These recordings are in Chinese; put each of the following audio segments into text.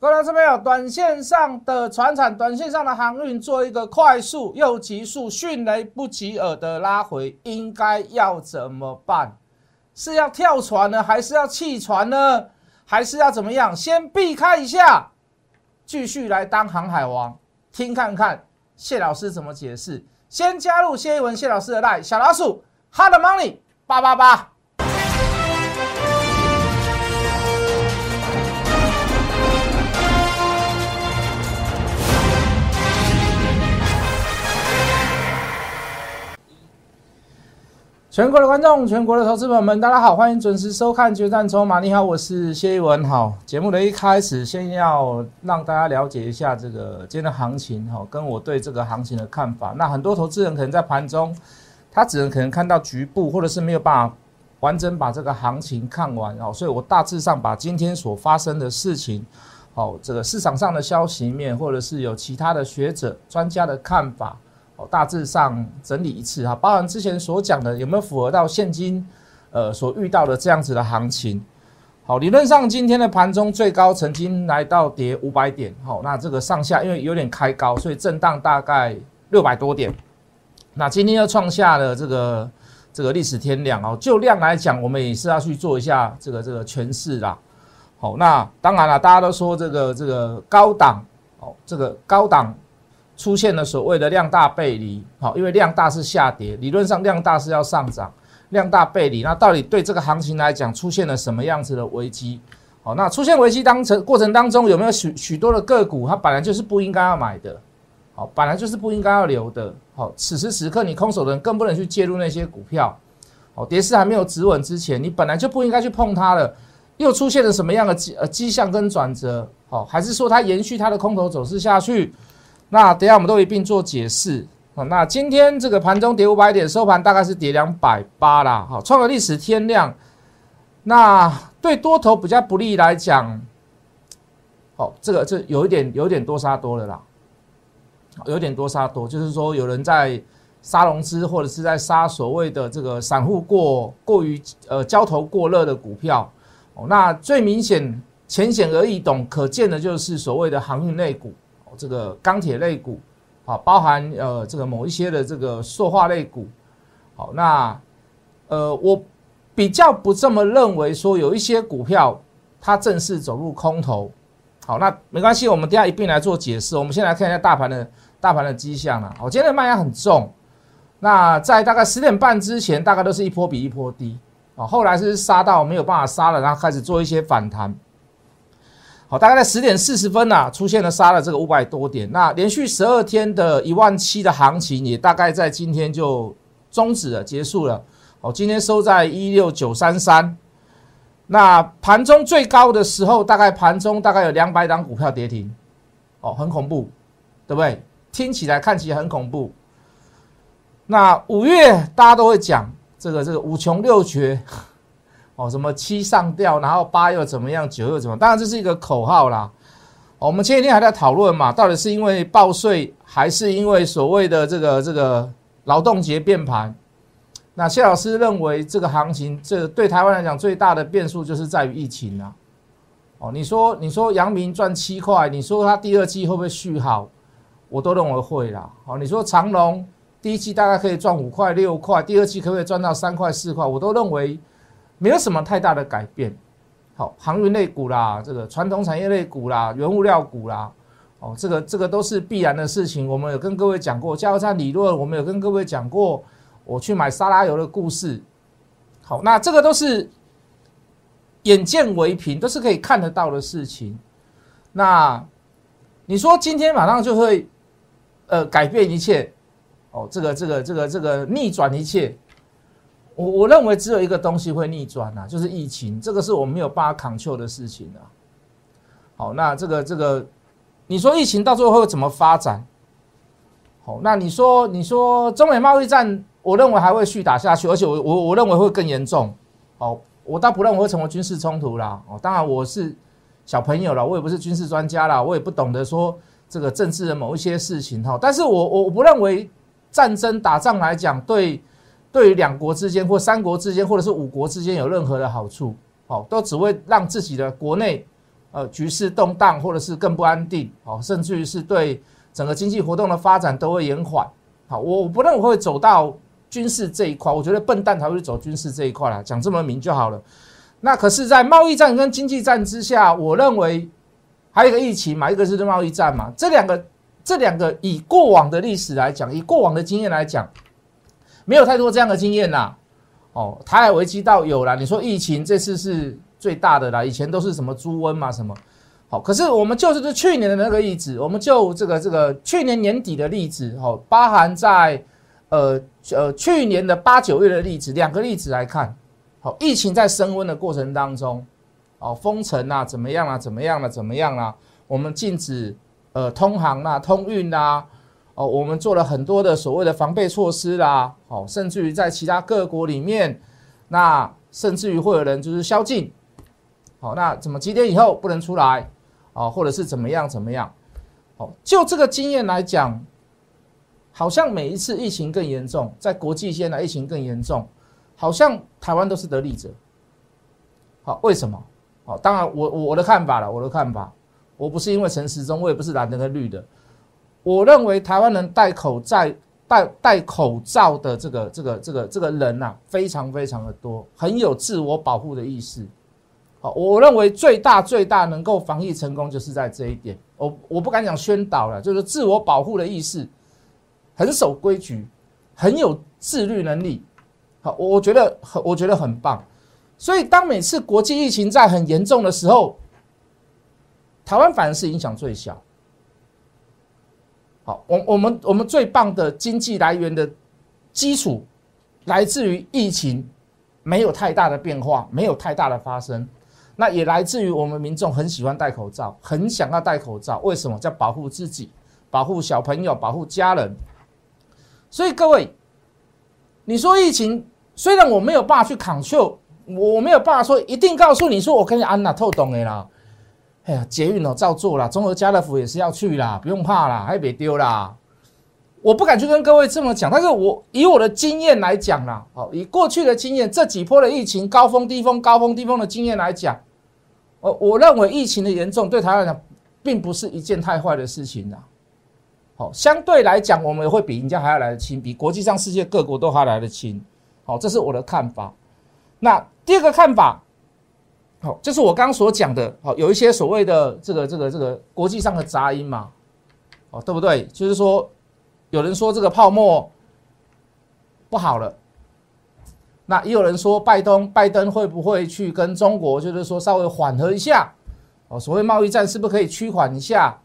各位这边有短线上的船产、短线上的航运做一个快速又急速、迅雷不及耳的拉回，应该要怎么办？是要跳船呢，还是要弃船呢？还是要怎么样？先避开一下，继续来当航海王，听看看谢老师怎么解释。先加入谢一文谢老师的 line 小老鼠 hard money 八八八。全国的观众，全国的投资朋友们，大家好，欢迎准时收看《决战筹码》。你好，我是谢一文。好，节目的一开始，先要让大家了解一下这个今天的行情，哈，跟我对这个行情的看法。那很多投资人可能在盘中，他只能可能看到局部，或者是没有办法完整把这个行情看完，哦，所以我大致上把今天所发生的事情，哦，这个市场上的消息面，或者是有其他的学者、专家的看法。大致上整理一次哈，包含之前所讲的有没有符合到现今呃所遇到的这样子的行情？好，理论上今天的盘中最高曾经来到跌五百点，好，那这个上下因为有点开高，所以震荡大概六百多点。那今天又创下了这个这个历史天量哦。就量来讲，我们也是要去做一下这个这个诠释啦。好，那当然了，大家都说这个这个高档哦，这个高档。出现了所谓的量大背离，好，因为量大是下跌，理论上量大是要上涨，量大背离，那到底对这个行情来讲出现了什么样子的危机？好，那出现危机当成过程当中有没有许许多的个股，它本来就是不应该要买的，好，本来就是不应该要留的，好，此时此刻你空手的人更不能去介入那些股票，好，跌势还没有止稳之前，你本来就不应该去碰它了，又出现了什么样的迹呃迹象跟转折？好，还是说它延续它的空头走势下去？那等下我们都一并做解释啊。那今天这个盘中跌五百点，收盘大概是跌两百八啦，好，创了历史天量。那对多头比较不利来讲，哦，这个这有一点有点多杀多了啦，有点多杀多，就是说有人在杀融资，或者是在杀所谓的这个散户过过于呃交投过热的股票。哦，那最明显、浅显而易懂、可见的就是所谓的航运类股。这个钢铁类股，好，包含呃这个某一些的这个塑化类股，好，那呃我比较不这么认为，说有一些股票它正式走入空头，好，那没关系，我们等下一并来做解释。我们先来看一下大盘的大盘的迹象啊，我今天的卖压很重，那在大概十点半之前，大概都是一波比一波低，啊，后来是杀到没有办法杀了，然后开始做一些反弹。好，大概在十点四十分呐，出现了杀了这个五百多点。那连续十二天的一万七的行情，也大概在今天就终止了，结束了。好，今天收在一六九三三。那盘中最高的时候，大概盘中大概有两百档股票跌停，哦，很恐怖，对不对？听起来看起来很恐怖。那五月大家都会讲这个这个五穷六绝。哦，什么七上吊，然后八又怎么样，九又怎么？当然这是一个口号啦。我们前几天还在讨论嘛，到底是因为报税，还是因为所谓的这个这个劳动节变盘？那谢老师认为，这个行情，这对台湾来讲最大的变数就是在于疫情啊。哦，你说你说阳明赚七块，你说他第二季会不会续好？我都认为会啦。哦，你说长隆第一季大概可以赚五块六块，第二季可不可以赚到三块四块？我都认为。没有什么太大的改变，好，航运类股啦，这个传统产业类股啦，原物料股啦，哦，这个这个都是必然的事情。我们有跟各位讲过加油站理论，我们有跟各位讲过我去买沙拉油的故事。好，那这个都是眼见为凭，都是可以看得到的事情。那你说今天马上就会呃改变一切？哦，这个这个这个这个逆转一切？我我认为只有一个东西会逆转呐，就是疫情，这个是我们没有办法抗救的事情啊。好，那这个这个，你说疫情到最后会怎么发展？好，那你说你说中美贸易战，我认为还会续打下去，而且我我我认为会更严重。好，我倒不认为会成为军事冲突啦。哦，当然我是小朋友了，我也不是军事专家啦，我也不懂得说这个政治的某一些事情哈。但是我我我不认为战争打仗来讲对。对于两国之间或三国之间或者是五国之间有任何的好处，好，都只会让自己的国内呃局势动荡，或者是更不安定，好，甚至于是对整个经济活动的发展都会延缓。好，我不认为会走到军事这一块，我觉得笨蛋才会走军事这一块啦，讲这么明就好了。那可是，在贸易战跟经济战之下，我认为还有一个疫情嘛，一个是贸易战嘛，这两个这两个以过往的历史来讲，以过往的经验来讲，没有太多这样的经验呐。哦，台海危机倒有了，你说疫情这次是最大的啦，以前都是什么猪瘟嘛什么。好，可是我们就是去年的那个例子，我们就这个这个去年年底的例子，好，包含在呃呃去年的八九月的例子，两个例子来看，好，疫情在升温的过程当中，哦，封城啊，怎么样啊，怎么样了，怎么样啊？我们禁止呃通航啊，通运啊，哦，我们做了很多的所谓的防备措施啦，好，甚至于在其他各国里面，那甚至于会有人就是宵禁，好，那怎么几点以后不能出来？啊，或者是怎么样怎么样？哦，就这个经验来讲，好像每一次疫情更严重，在国际间的疫情更严重，好像台湾都是得利者。好，为什么？好，当然我我的看法了，我的看法，我不是因为陈时中，我也不是蓝的跟绿的，我认为台湾人戴口罩戴戴口罩的这个这个这个这个人呐，非常非常的多，很有自我保护的意识。好，我认为最大最大能够防疫成功，就是在这一点。我我不敢讲宣导了，就是自我保护的意识，很守规矩，很有自律能力。好，我觉得很我觉得很棒。所以当每次国际疫情在很严重的时候，台湾反而是影响最小。好，我我们我们最棒的经济来源的基础，来自于疫情没有太大的变化，没有太大的发生。那也来自于我们民众很喜欢戴口罩，很想要戴口罩。为什么？叫保护自己，保护小朋友，保护家人。所以各位，你说疫情虽然我没有办法去抗 l 我没有办法说一定告诉你说我跟你安娜透懂的啦。哎呀，捷运哦照做啦，综合家乐福也是要去啦，不用怕啦，还别丢啦。我不敢去跟各位这么讲，但是我以我的经验来讲啦，哦，以过去的经验，这几波的疫情高峰、低峰、高峰、低峰的经验来讲。我我认为疫情的严重对台湾来讲，并不是一件太坏的事情啦。好，相对来讲，我们也会比人家还要来得轻，比国际上世界各国都还来得轻。好，这是我的看法。那第二个看法，好，就是我刚刚所讲的，好，有一些所谓的这个这个这个国际上的杂音嘛，哦，对不对？就是说，有人说这个泡沫不好了。那也有人说，拜登拜登会不会去跟中国，就是说稍微缓和一下哦？所谓贸易战是不是可以趋缓一下？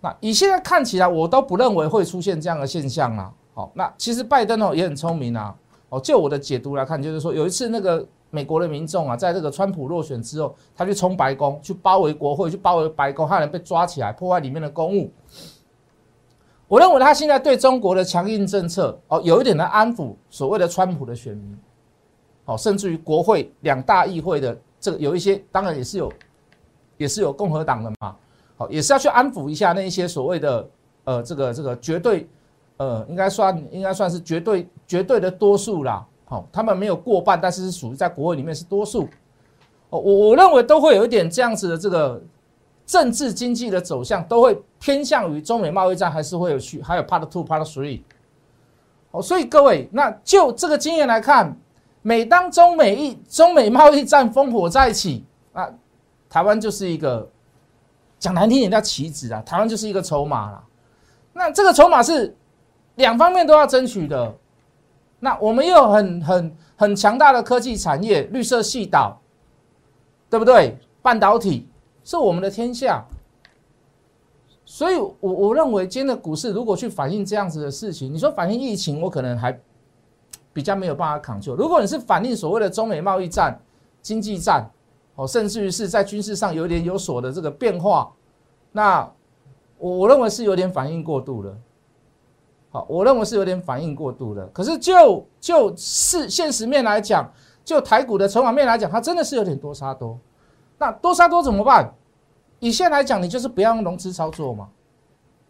那以现在看起来，我都不认为会出现这样的现象啊。好，那其实拜登哦也很聪明啊。哦，就我的解读来看，就是说有一次那个美国的民众啊，在这个川普落选之后，他去冲白宫，去包围国会，去包围白宫，害人被抓起来，破坏里面的公务。我认为他现在对中国的强硬政策哦，有一点的安抚所谓的川普的选民，哦，甚至于国会两大议会的这个有一些，当然也是有，也是有共和党的嘛，好，也是要去安抚一下那一些所谓的呃这个这个绝对呃应该算应该算是绝对绝对的多数啦，好，他们没有过半，但是是属于在国会里面是多数，哦，我我认为都会有一点这样子的这个。政治经济的走向都会偏向于中美贸易战，还是会有去，还有 Part Two、Part Three。哦，所以各位，那就这个经验来看，每当中美一中美贸易战烽火在起啊，台湾就是一个讲难听点叫棋子啊，台湾就是一个筹码了。那这个筹码是两方面都要争取的。那我们又很很很强大的科技产业，绿色系岛，对不对？半导体。是我们的天下，所以，我我认为今天的股市如果去反映这样子的事情，你说反映疫情，我可能还比较没有办法扛住。如果你是反映所谓的中美贸易战、经济战，哦，甚至于是在军事上有点有所的这个变化，那我我认为是有点反应过度了。我认为是有点反应过度了。可是就就是现实面来讲，就台股的筹码面来讲，它真的是有点多杀多。那多杀多怎么办？以现在来讲，你就是不要用融资操作嘛，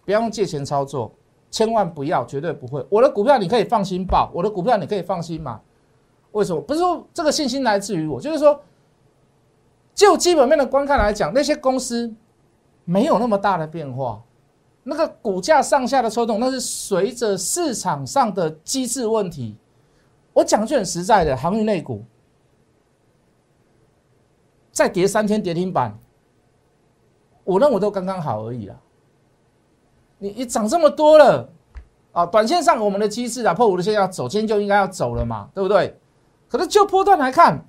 不要用借钱操作，千万不要，绝对不会。我的股票你可以放心报，我的股票你可以放心买。为什么？不是说这个信心来自于我，就是说，就基本面的观看来讲，那些公司没有那么大的变化，那个股价上下的抽动，那是随着市场上的机制问题。我讲句很实在的，航运类股再跌三天跌停板，我认为都刚刚好而已啦。你你涨这么多了啊，短线上我们的机制啊，破五日线要走，今天就应该要走了嘛，对不对？可是就波段来看。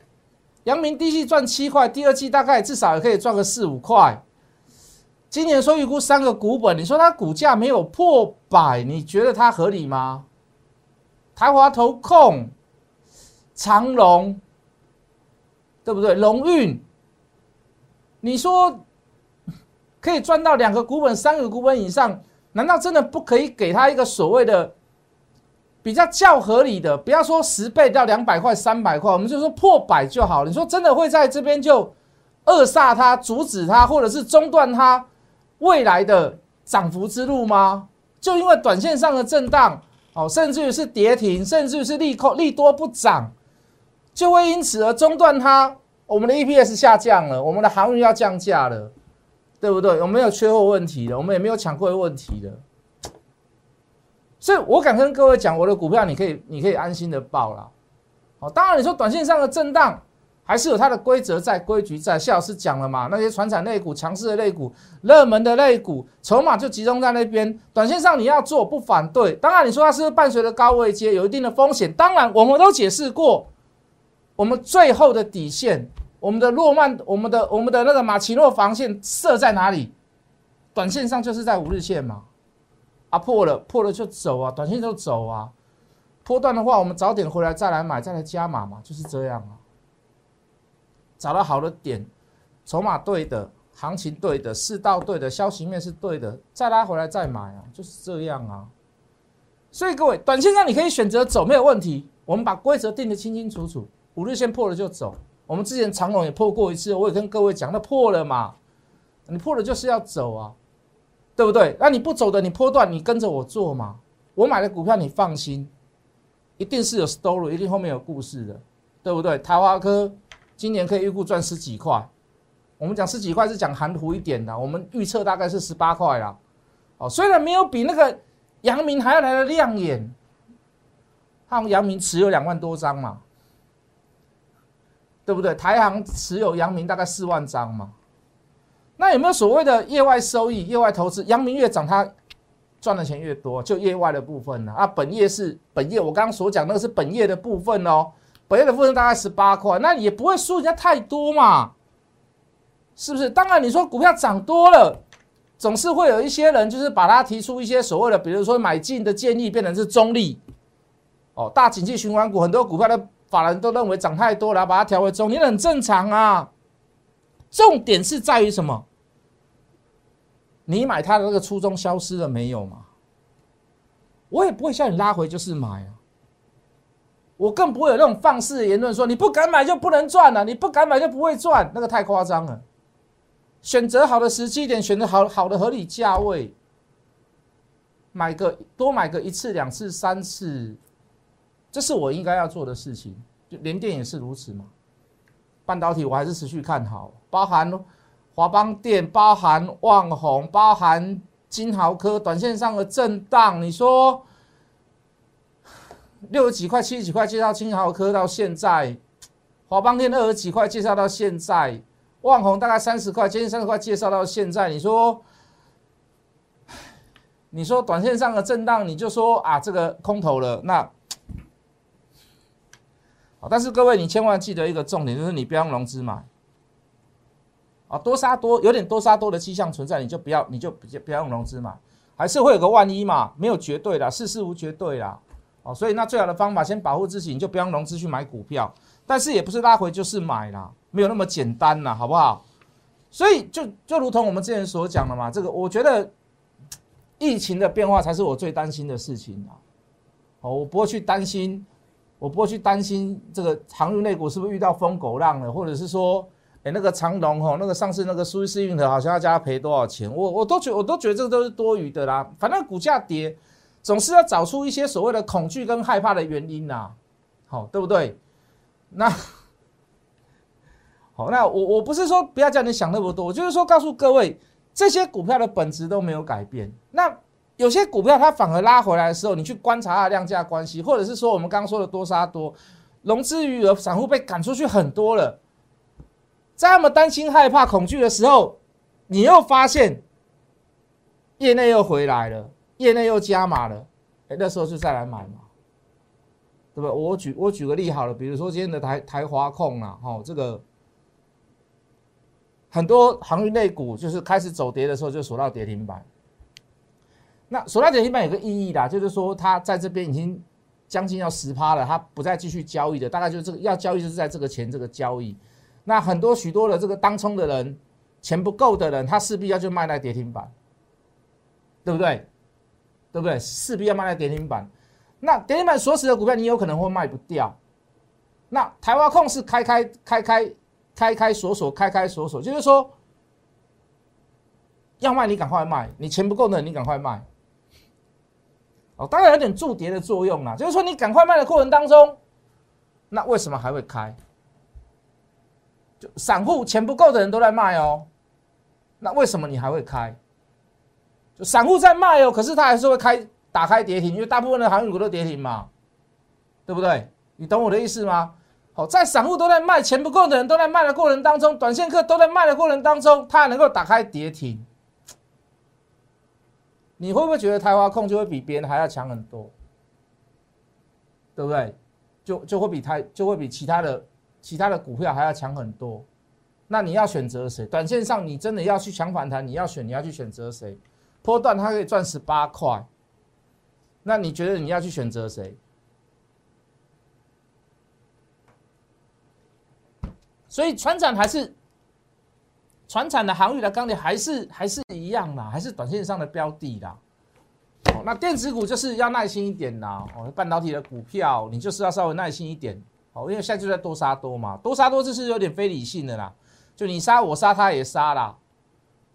阳明第一季赚七块，第二季大概至少也可以赚个四五块。今年说预估三个股本，你说它股价没有破百，你觉得它合理吗？台华投控、长隆，对不对？龙运，你说可以赚到两个股本、三个股本以上，难道真的不可以给他一个所谓的？比较较合理的，不要说十倍到两百块、三百块，我们就说破百就好。你说真的会在这边就扼杀它、阻止它，或者是中断它未来的涨幅之路吗？就因为短线上的震荡，哦，甚至于是跌停，甚至于是利空利多不涨，就会因此而中断它。我们的 EPS 下降了，我们的航运要降价了，对不对？我们没有缺货问题了，我们也没有抢货问题了。所以，我敢跟各位讲，我的股票你可以，你可以安心的报了。哦，当然你说短线上的震荡还是有它的规则在、规矩在。谢老师讲了嘛，那些传产类股、强势的类股、热门的类股，筹码就集中在那边。短线上你要做，不反对。当然，你说它是不是伴随着高位接，有一定的风险。当然，我们都解释过，我们最后的底线，我们的诺曼，我们的我们的那个马奇诺防线设在哪里？短线上就是在五日线嘛。啊破了破了就走啊，短线就走啊。破段的话，我们早点回来再来买，再来加码嘛，就是这样啊。找到好的点，筹码对的，行情对的，市道对的，消息面是对的，再拉回来再买啊，就是这样啊。所以各位，短线上你可以选择走，没有问题。我们把规则定得清清楚楚，五日线破了就走。我们之前长龙也破过一次，我也跟各位讲，那破了嘛，你破了就是要走啊。对不对？那你不走的，你破断，你跟着我做嘛。我买的股票，你放心，一定是有 story，一定后面有故事的，对不对？台华科今年可以预估赚十几块，我们讲十几块是讲含糊一点的，我们预测大概是十八块啦。哦，虽然没有比那个阳明还要来的亮眼，他阳明持有两万多张嘛，对不对？台行持有阳明大概四万张嘛。那有没有所谓的业外收益、业外投资？阳明越涨，它赚的钱越多，就业外的部分呢？啊，本业是本业，我刚刚所讲那个是本业的部分哦。本月的部分大概十八块，那也不会输人家太多嘛，是不是？当然，你说股票涨多了，总是会有一些人就是把它提出一些所谓的，比如说买进的建议变成是中立。哦，大景气循环股很多股票的法人都认为涨太多了，把它调为中，你很正常啊。重点是在于什么？你买它的那个初衷消失了没有嘛？我也不会叫你拉回就是买啊，我更不会有那种放肆的言论说你不敢买就不能赚了，你不敢买就不会赚，那个太夸张了。选择好的时机点，选择好好的合理价位，买个多买个一次两次三次，这是我应该要做的事情。就连电也是如此嘛。半导体我还是持续看好，包含。华邦电包含旺宏，包含金豪科，短线上的震荡，你说六十几块、七十几块介绍青豪科到现在，华邦电二十几块介绍到现在，旺宏大概三十块，接近三十块介绍到现在，你说，你说短线上的震荡，你就说啊这个空头了，那，但是各位你千万记得一个重点，就是你不要融资买。啊，多杀多有点多杀多的迹象存在，你就不要，你就不不要用融资嘛，还是会有个万一嘛，没有绝对的，事事无绝对啦。所以那最好的方法，先保护自己，你就不用融资去买股票，但是也不是拉回就是买啦，没有那么简单啦，好不好？所以就就如同我们之前所讲的嘛，这个我觉得疫情的变化才是我最担心的事情啊。哦，我不会去担心，我不会去担心这个航运内股是不是遇到疯狗浪了，或者是说。哎，那个长龙吼，那个上次那个苏伊士运河好像要加赔多少钱？我我都觉我都觉得这个都是多余的啦。反正股价跌，总是要找出一些所谓的恐惧跟害怕的原因呐，好对不对？那好，那我我不是说不要叫你想那么多，我就是说告诉各位，这些股票的本质都没有改变。那有些股票它反而拉回来的时候，你去观察它的量价关系，或者是说我们刚刚说的多杀多，融资余额，散户被赶出去很多了，在他们担心、害怕、恐惧的时候，你又发现业内又回来了，业内又加码了，哎，那时候就再来买嘛，对不？我举我举个例好了，比如说今天的台台华控啊，哈，这个很多航运类股就是开始走跌的时候就锁到跌停板。那锁到跌停板有个意义啦，就是说它在这边已经将近要十趴了，它不再继续交易的，大概就是这个要交易就是在这个钱这个交易。那很多许多的这个当冲的人，钱不够的人，他势必要去卖在跌停板，对不对？对不对？势必要卖在跌停板。那跌停板锁死的股票，你有可能会卖不掉。那台湾控是开开开开开开锁锁开开锁锁，就是说要卖你赶快卖，你钱不够的你赶快卖。哦，当然有点助跌的作用啦，就是说你赶快卖的过程当中，那为什么还会开？就散户钱不够的人都在卖哦，那为什么你还会开？散户在卖哦，可是他还是会开打开跌停，因为大部分的航运股都跌停嘛，对不对？你懂我的意思吗？好，在散户都在卖，钱不够的人都在卖的过程当中，短线客都在卖的过程当中，它能够打开跌停。你会不会觉得台华控就会比别人还要强很多？对不对？就就会比台就会比其他的其他的股票还要强很多。那你要选择谁？短线上你真的要去抢反弹，你要选你要去选择谁？波段它可以赚十八块，那你觉得你要去选择谁？所以船长还是。船产的航运的钢铁还是还是一样啦，还是短线上的标的啦。哦，那电子股就是要耐心一点啦。哦，半导体的股票你就是要稍微耐心一点。哦，因为现在就在多杀多嘛，多杀多就是有点非理性的啦。就你杀我杀他也杀啦。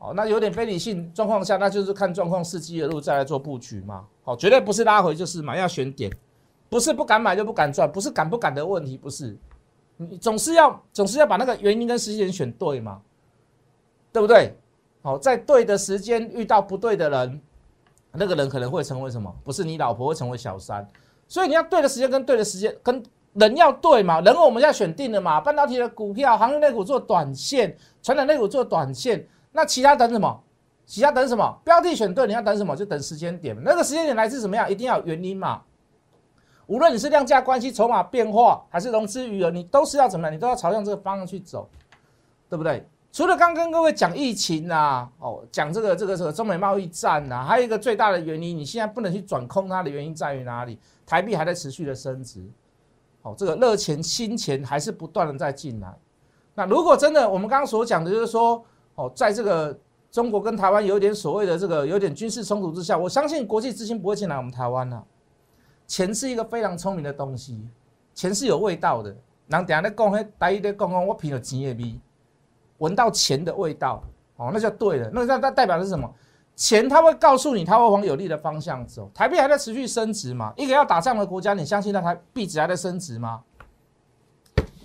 哦，那有点非理性状况下，那就是看状况，伺机而入再来做布局嘛。好，绝对不是拉回就是买，要选点，不是不敢买就不敢赚，不是敢不敢的问题，不是。你总是要总是要把那个原因跟时间选对嘛。对不对？好，在对的时间遇到不对的人，那个人可能会成为什么？不是你老婆会成为小三。所以你要对的时间跟对的时间跟人要对嘛？人我们要选定了嘛？半导体的股票、航运类股做短线，传统类股做短线。那其他等什么？其他等什么？标的选对，你要等什么？就等时间点。那个时间点来自什么样？一定要有原因嘛？无论你是量价关系、筹码变化，还是融资余额，你都是要怎么样？你都要朝向这个方向去走，对不对？除了刚跟各位讲疫情啊，哦，讲这个这个这个中美贸易战呐，还有一个最大的原因，你现在不能去转空它的原因在于哪里？台币还在持续的升值，哦，这个热钱新钱还是不断的在进来。那如果真的我们刚刚所讲的就是说，哦，在这个中国跟台湾有点所谓的这个有点军事冲突之下，我相信国际资金不会进来我们台湾呐。钱是一个非常聪明的东西，钱是有味道的。人等下在讲，迄大一在讲讲，我品了钱的味。闻到钱的味道，哦，那就对了。那那那代表的是什么？钱它会告诉你，它会往有利的方向走。台币还在持续升值嘛？一个要打仗的国家，你相信那台币值还在升值吗？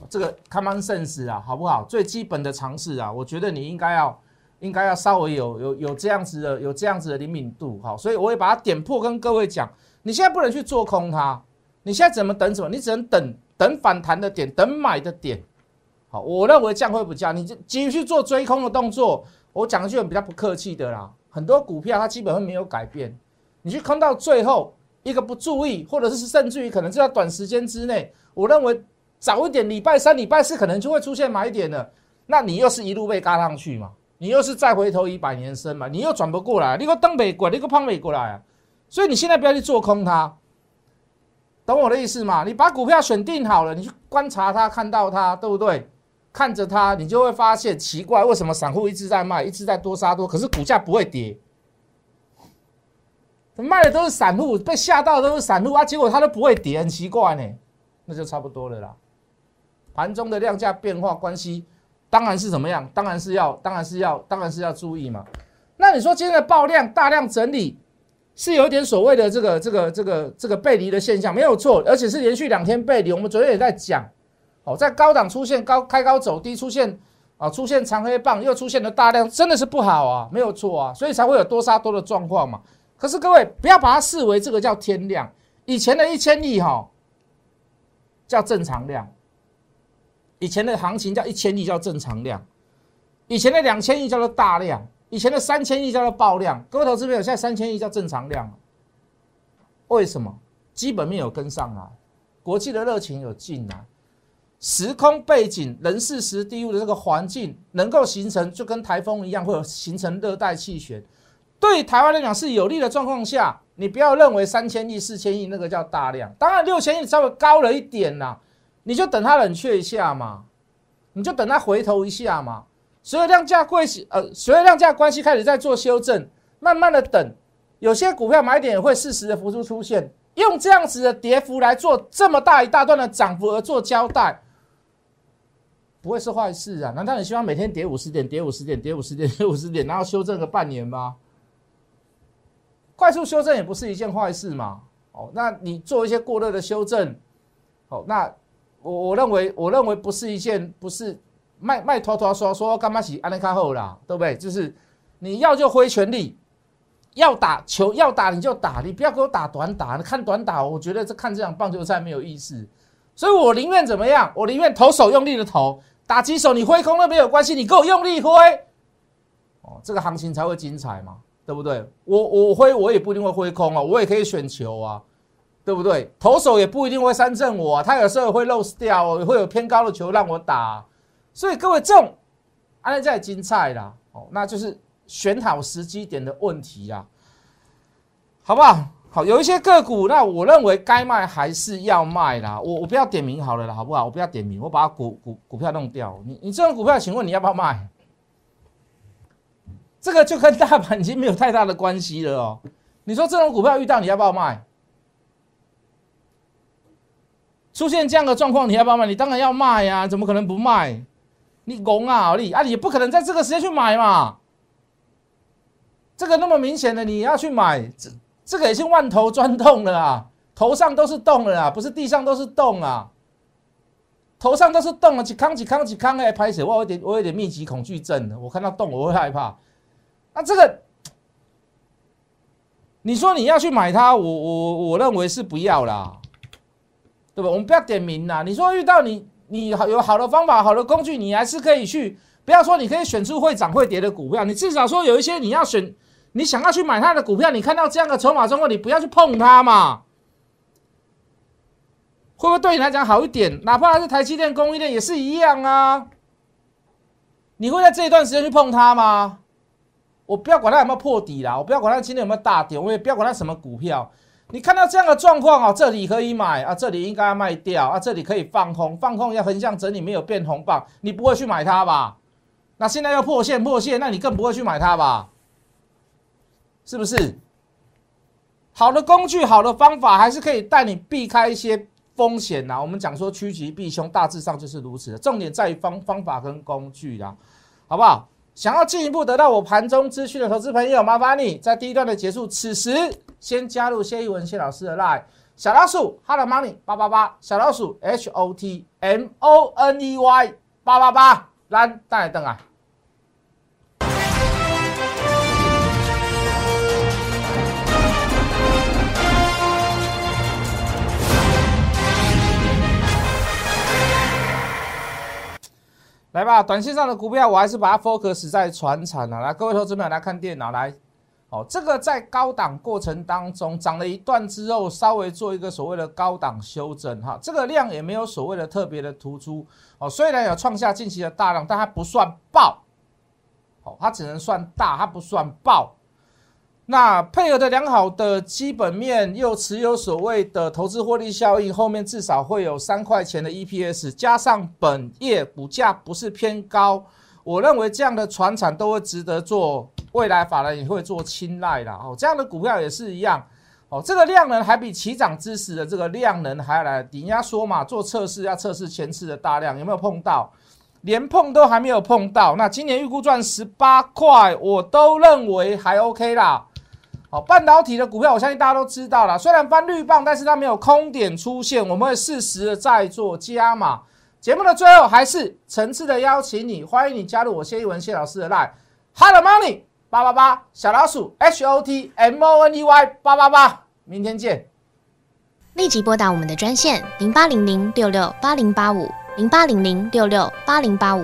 这个 common sense 啊，好不好？最基本的常识啊，我觉得你应该要应该要稍微有有有这样子的有这样子的灵敏度，好，所以我会把它点破，跟各位讲，你现在不能去做空它，你现在怎么等什么？你只能等等反弹的点，等买的点。好，我认为降会不降，你就继续做追空的动作。我讲一句比较不客气的啦，很多股票它基本上没有改变，你去空到最后一个不注意，或者是甚至于可能就在短时间之内，我认为早一点礼拜三、礼拜四可能就会出现买点了。那你又是一路被嘎上去嘛？你又是再回头一百年生嘛？你又转不过来，你个登北过，你个胖美过来啊！所以你现在不要去做空它，懂我的意思吗？你把股票选定好了，你去观察它，看到它，对不对？看着它，你就会发现奇怪，为什么散户一直在卖，一直在多杀多，可是股价不会跌？卖的都是散户，被吓到的都是散户啊，结果它都不会跌，很奇怪呢。那就差不多了啦。盘中的量价变化关系，当然是怎么样？当然是要，当然是要，当然是要注意嘛。那你说今天的爆量大量整理，是有一点所谓的这个这个这个这个背离的现象，没有错，而且是连续两天背离。我们昨天也在讲。哦，在高档出现高开高走低，出现啊，出现长黑棒，又出现了大量，真的是不好啊，没有错啊，所以才会有多杀多的状况嘛。可是各位不要把它视为这个叫天量，以前的一千亿哈叫正常量，以前的行情叫一千亿叫正常量，以前的两千亿叫做大量，以前的三千亿叫做爆量。各位投资朋友，现在三千亿叫正常量，为什么？基本面有跟上来，国际的热情有进来。时空背景、人事时地物的这个环境，能够形成就跟台风一样，会有形成热带气旋，对台湾来讲是有利的状况下，你不要认为三千亿、四千亿那个叫大量，当然六千亿稍微高了一点啦，你就等它冷却一下嘛，你就等它回头一下嘛，所有量价关系，呃，所有量价关系开始在做修正，慢慢的等，有些股票买点也会适时的浮出出现，用这样子的跌幅来做这么大一大段的涨幅而做交代。不会是坏事啊？难道你希望每天跌五十点、跌五十点、跌五十点、跌五十点，然后修正个半年吗？快速修正也不是一件坏事嘛。哦，那你做一些过热的修正，哦，那我我认为，我认为不是一件，不是卖卖拖拖说说干嘛洗安利卡后啦，对不对？就是你要就挥全力，要打球要打你就打，你不要给我打短打，你看短打，我觉得这看这场棒球赛没有意思。所以我宁愿怎么样？我宁愿投手用力的投，打击手你挥空了没有关系，你给我用力挥，哦，这个行情才会精彩嘛，对不对？我我挥我也不一定会挥空啊，我也可以选球啊，对不对？投手也不一定会三振我，他有时候会 lose 掉，会有偏高的球让我打。所以各位这种安在精彩啦，哦，那就是选好时机点的问题啊，好不好？好，有一些个股，那我认为该卖还是要卖啦。我我不要点名好了啦，好不好？我不要点名，我把股股股票弄掉。你你这种股票，请问你要不要卖？这个就跟大盘已经没有太大的关系了哦。你说这种股票遇到你要不要卖？出现这样的状况你要不要卖？你当然要卖呀，怎么可能不卖？你拱啊你啊，你不可能在这个时间去买嘛。这个那么明显的你要去买这。这个已经万头钻洞了啊，头上都是洞了啊，不是地上都是洞啊，头上都是洞啊，几康几康几康哎，拍死我有点我有点密集恐惧症我看到洞我会害怕。那这个，你说你要去买它，我我我认为是不要啦，对吧？我们不要点名啦。你说遇到你你有好的方法、好的工具，你还是可以去，不要说你可以选出会涨会跌的股票，你至少说有一些你要选。你想要去买它的股票，你看到这样的筹码状况，你不要去碰它嘛？会不会对你来讲好一点？哪怕是台积电、供应链也是一样啊。你会在这一段时间去碰它吗？我不要管它有没有破底啦，我不要管它今天有没有大跌，我也不要管它什么股票。你看到这样的状况啊，这里可以买啊，这里应该要卖掉啊，这里可以放空，放空要横向整理没有变红棒，你不会去买它吧？那现在要破线破线，那你更不会去买它吧？是不是好的工具、好的方法，还是可以带你避开一些风险呐？我们讲说趋吉避凶，大致上就是如此的。重点在于方方法跟工具啦，好不好？想要进一步得到我盘中资讯的投资朋友，麻烦你在第一段的结束，此时先加入谢一文谢老师的 line 小老鼠，hello Money 八八八，小老鼠 H O T M O N E Y 八八八，来带来灯啊！来吧，短线上的股票我还是把它 focus 在船产啊。来，各位投资友来看电脑来，哦，这个在高档过程当中涨了一段之后，稍微做一个所谓的高档修正哈，这个量也没有所谓的特别的突出哦。虽然有创下近期的大量，但它不算爆，哦，它只能算大，它不算爆。那配合的良好的基本面，又持有所谓的投资获利效应，后面至少会有三块钱的 EPS，加上本业股价不是偏高，我认为这样的船产都会值得做，未来法人也会做青睐的哦。这样的股票也是一样哦，这个量能还比起涨之时的这个量能还要来顶。人家说嘛，做测试要测试前次的大量有没有碰到，连碰都还没有碰到。那今年预估赚十八块，我都认为还 OK 啦。好，半导体的股票，我相信大家都知道了。虽然翻绿棒，但是它没有空点出现，我们会适时的再做加码。节目的最后还是诚挚的邀请你，欢迎你加入我谢一文谢老师的 line hello money 八八八小老鼠 h o t m o n e y 八八八，明天见。立即拨打我们的专线零八零零六六八零八五零八零零六六八零八五